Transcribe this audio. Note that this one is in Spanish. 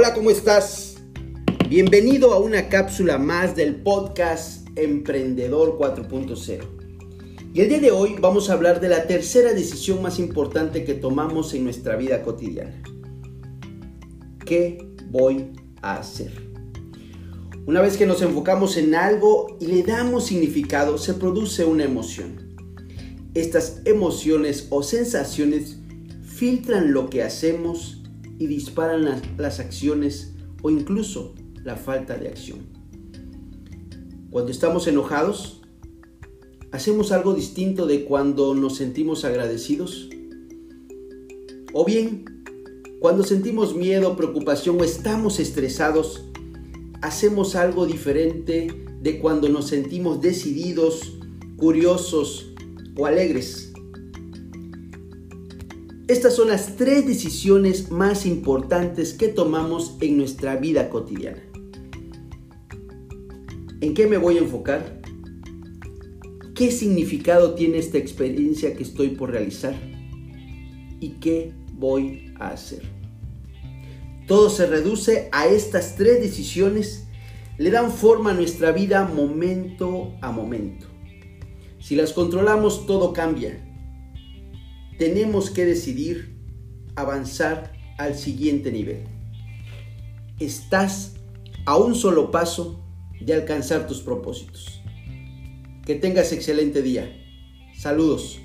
Hola, ¿cómo estás? Bienvenido a una cápsula más del podcast Emprendedor 4.0. Y el día de hoy vamos a hablar de la tercera decisión más importante que tomamos en nuestra vida cotidiana. ¿Qué voy a hacer? Una vez que nos enfocamos en algo y le damos significado, se produce una emoción. Estas emociones o sensaciones filtran lo que hacemos y disparan las, acciones o incluso la falta de acción. Cuando estamos enojados, hacemos algo distinto de cuando nos sentimos agradecidos. O bien, cuando sentimos miedo, preocupación o estamos estresados, hacemos algo diferente de cuando nos sentimos decididos, curiosos o alegres. Estas son las tres decisiones más importantes que tomamos en nuestra vida cotidiana. ¿En qué me voy a enfocar? ¿Qué significado tiene esta experiencia que estoy por realizar? ¿Y qué voy a hacer? Todo se reduce a estas tres decisiones, le dan forma a nuestra vida momento a momento. Si las controlamos, todo cambia. Tenemos que decidir avanzar al siguiente nivel. Estás a un solo paso de alcanzar tus propósitos. Que tengas excelente día. Saludos.